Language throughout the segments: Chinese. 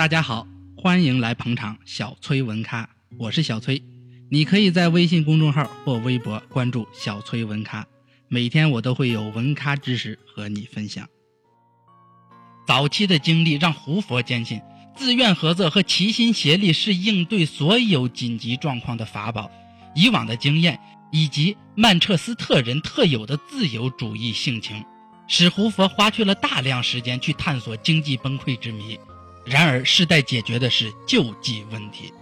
大家好，欢迎来捧场小崔文咖，我是小崔。你可以在微信公众号或微博关注小崔文咖，每天我都会有文咖知识和你分享。早期的经历让胡佛坚信，自愿合作和齐心协力是应对所有紧急状况的法宝。以往的经验以及曼彻斯特人特有的自由主义性情，使胡佛花去了大量时间去探索经济崩溃之谜。然而，世代解决的是救济问题。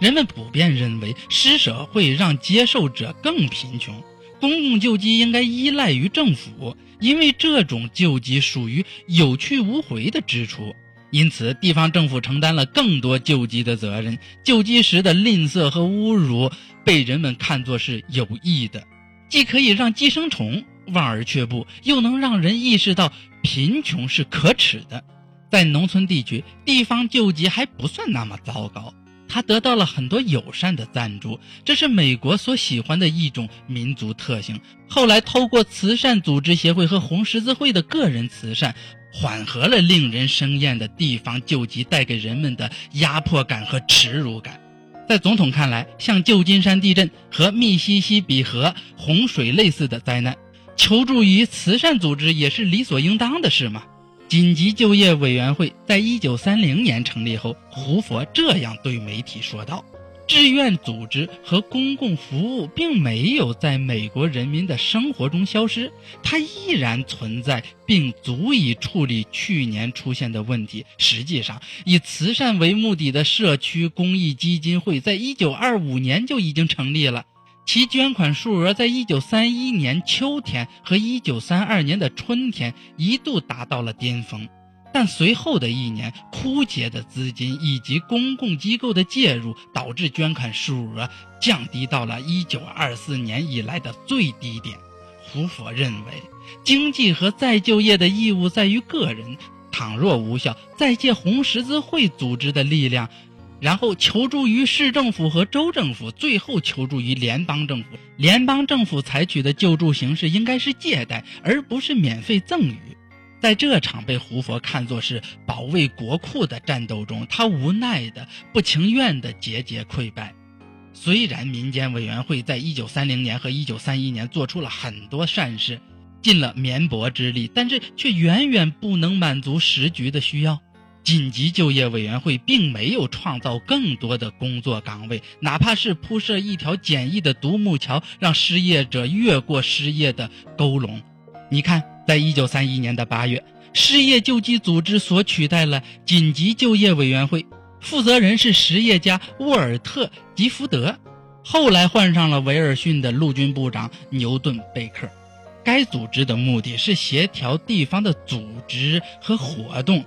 人们普遍认为，施舍会让接受者更贫穷。公共救济应该依赖于政府，因为这种救济属于有去无回的支出。因此，地方政府承担了更多救济的责任。救济时的吝啬和侮辱被人们看作是有益的，既可以让寄生虫望而却步，又能让人意识到贫穷是可耻的。在农村地区，地方救济还不算那么糟糕，他得到了很多友善的赞助，这是美国所喜欢的一种民族特性。后来，透过慈善组织协会和红十字会的个人慈善，缓和了令人生厌的地方救济带给人们的压迫感和耻辱感。在总统看来，像旧金山地震和密西西比河洪水类似的灾难，求助于慈善组织也是理所应当的事吗？紧急就业委员会在一九三零年成立后，胡佛这样对媒体说道：“志愿组织和公共服务并没有在美国人民的生活中消失，它依然存在，并足以处理去年出现的问题。实际上，以慈善为目的的社区公益基金会在一九二五年就已经成立了。”其捐款数额在一九三一年秋天和一九三二年的春天一度达到了巅峰，但随后的一年，枯竭的资金以及公共机构的介入，导致捐款数额降低到了一九二四年以来的最低点。胡佛认为，经济和再就业的义务在于个人，倘若无效，再借红十字会组织的力量。然后求助于市政府和州政府，最后求助于联邦政府。联邦政府采取的救助形式应该是借贷，而不是免费赠与。在这场被胡佛看作是保卫国库的战斗中，他无奈的、不情愿的节节溃败。虽然民间委员会在一九三零年和一九三一年做出了很多善事，尽了绵薄之力，但是却远远不能满足时局的需要。紧急就业委员会并没有创造更多的工作岗位，哪怕是铺设一条简易的独木桥，让失业者越过失业的沟笼。你看，在一九三一年的八月，失业救济组织所取代了紧急就业委员会，负责人是实业家沃尔特·吉福德，后来换上了威尔逊的陆军部长牛顿·贝克。该组织的目的是协调地方的组织和活动。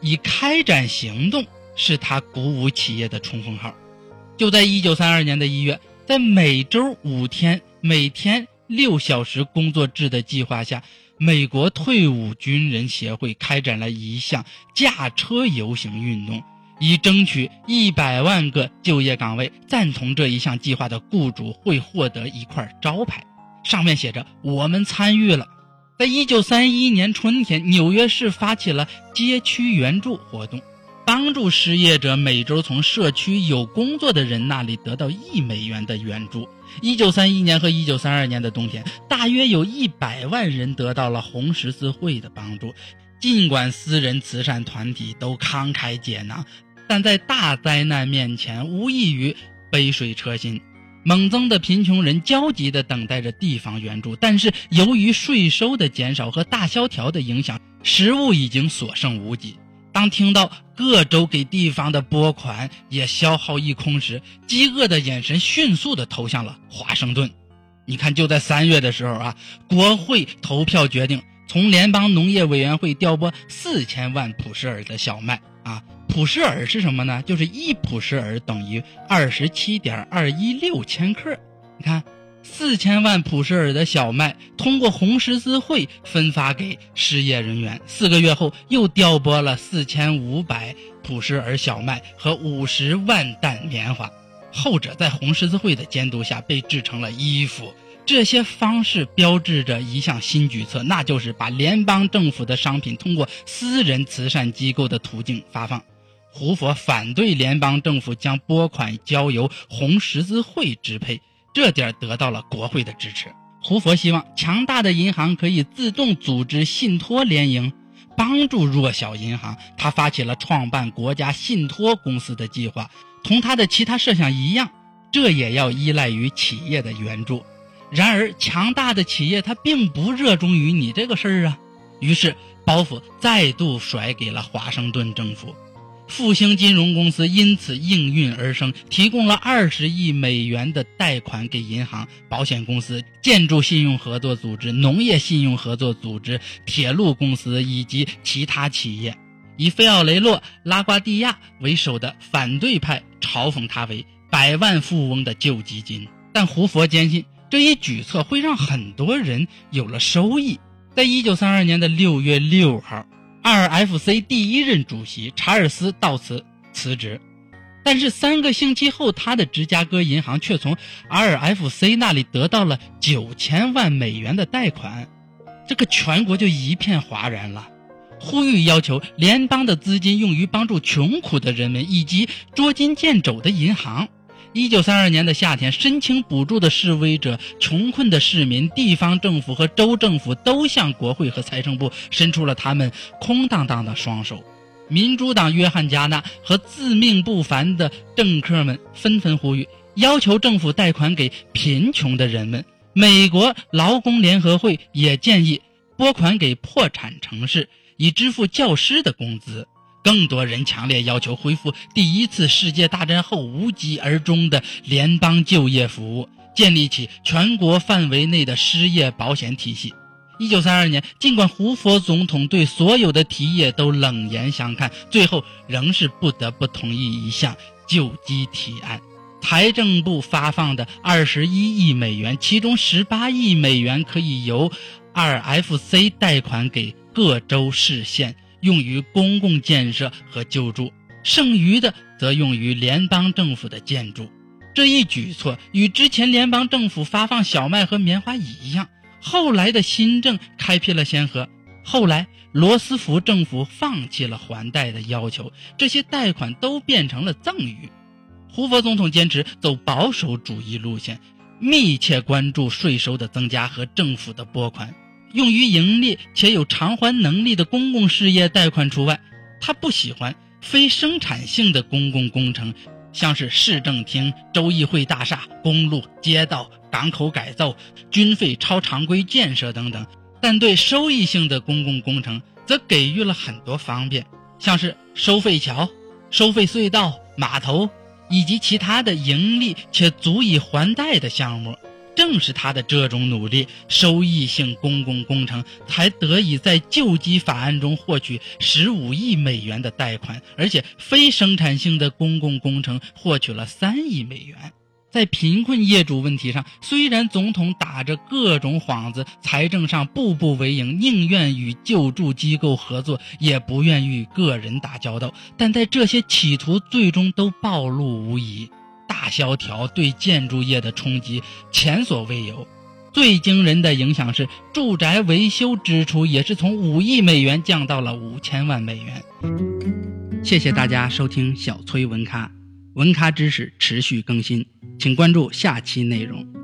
以开展行动是他鼓舞企业的冲锋号。就在一九三二年的一月，在每周五天、每天六小时工作制的计划下，美国退伍军人协会开展了一项驾车游行运动，以争取一百万个就业岗位。赞同这一项计划的雇主会获得一块招牌，上面写着“我们参与了”。在一九三一年春天，纽约市发起了街区援助活动，帮助失业者每周从社区有工作的人那里得到一美元的援助。一九三一年和一九三二年的冬天，大约有一百万人得到了红十字会的帮助。尽管私人慈善团体都慷慨解囊，但在大灾难面前，无异于杯水车薪。猛增的贫穷人焦急地等待着地方援助，但是由于税收的减少和大萧条的影响，食物已经所剩无几。当听到各州给地方的拨款也消耗一空时，饥饿的眼神迅速地投向了华盛顿。你看，就在三月的时候啊，国会投票决定从联邦农业委员会调拨四千万普什尔的小麦啊。普什尔是什么呢？就是一普什尔等于二十七点二一六千克。你看，四千万普什尔的小麦通过红十字会分发给失业人员。四个月后，又调拨了四千五百普什尔小麦和五十万担棉花，后者在红十字会的监督下被制成了衣服。这些方式标志着一项新举措，那就是把联邦政府的商品通过私人慈善机构的途径发放。胡佛反对联邦政府将拨款交由红十字会支配，这点得到了国会的支持。胡佛希望强大的银行可以自动组织信托联营，帮助弱小银行。他发起了创办国家信托公司的计划，同他的其他设想一样，这也要依赖于企业的援助。然而，强大的企业它并不热衷于你这个事儿啊，于是包袱再度甩给了华盛顿政府。复兴金融公司因此应运而生，提供了二十亿美元的贷款给银行、保险公司、建筑信用合作组织、农业信用合作组织、铁路公司以及其他企业。以菲奥雷洛·拉瓜蒂亚为首的反对派嘲讽他为“百万富翁的救济金”，但胡佛坚信这一举措会让很多人有了收益。在一九三二年的六月六号。RFC 第一任主席查尔斯·到此辞职，但是三个星期后，他的芝加哥银行却从 RFC 那里得到了九千万美元的贷款，这个全国就一片哗然了，呼吁要求联邦的资金用于帮助穷苦的人们以及捉襟见肘的银行。一九三二年的夏天，申请补助的示威者、穷困的市民、地方政府和州政府都向国会和财政部伸出了他们空荡荡的双手。民主党约翰·加纳和自命不凡的政客们纷纷呼吁，要求政府贷款给贫穷的人们。美国劳工联合会也建议拨款给破产城市，以支付教师的工资。更多人强烈要求恢复第一次世界大战后无疾而终的联邦就业服务，建立起全国范围内的失业保险体系。一九三二年，尽管胡佛总统对所有的提议都冷言相看，最后仍是不得不同意一项救济提案。财政部发放的二十一亿美元，其中十八亿美元可以由 RFC 贷款给各州市县。用于公共建设和救助，剩余的则用于联邦政府的建筑。这一举措与之前联邦政府发放小麦和棉花一样。后来的新政开辟了先河。后来罗斯福政府放弃了还贷的要求，这些贷款都变成了赠与。胡佛总统坚持走保守主义路线，密切关注税收的增加和政府的拨款。用于盈利且有偿还能力的公共事业贷款除外。他不喜欢非生产性的公共工程，像是市政厅、州议会大厦、公路、街道、港口改造、军费超常规建设等等。但对收益性的公共工程则给予了很多方便，像是收费桥、收费隧道、码头以及其他的盈利且足以还贷的项目。正是他的这种努力，收益性公共工程才得以在救济法案中获取十五亿美元的贷款，而且非生产性的公共工程获取了三亿美元。在贫困业主问题上，虽然总统打着各种幌子，财政上步步为营，宁愿与救助机构合作，也不愿与个人打交道，但在这些企图最终都暴露无遗。大萧条对建筑业的冲击前所未有，最惊人的影响是住宅维修支出也是从五亿美元降到了五千万美元。谢谢大家收听小崔文咖，文咖知识持续更新，请关注下期内容。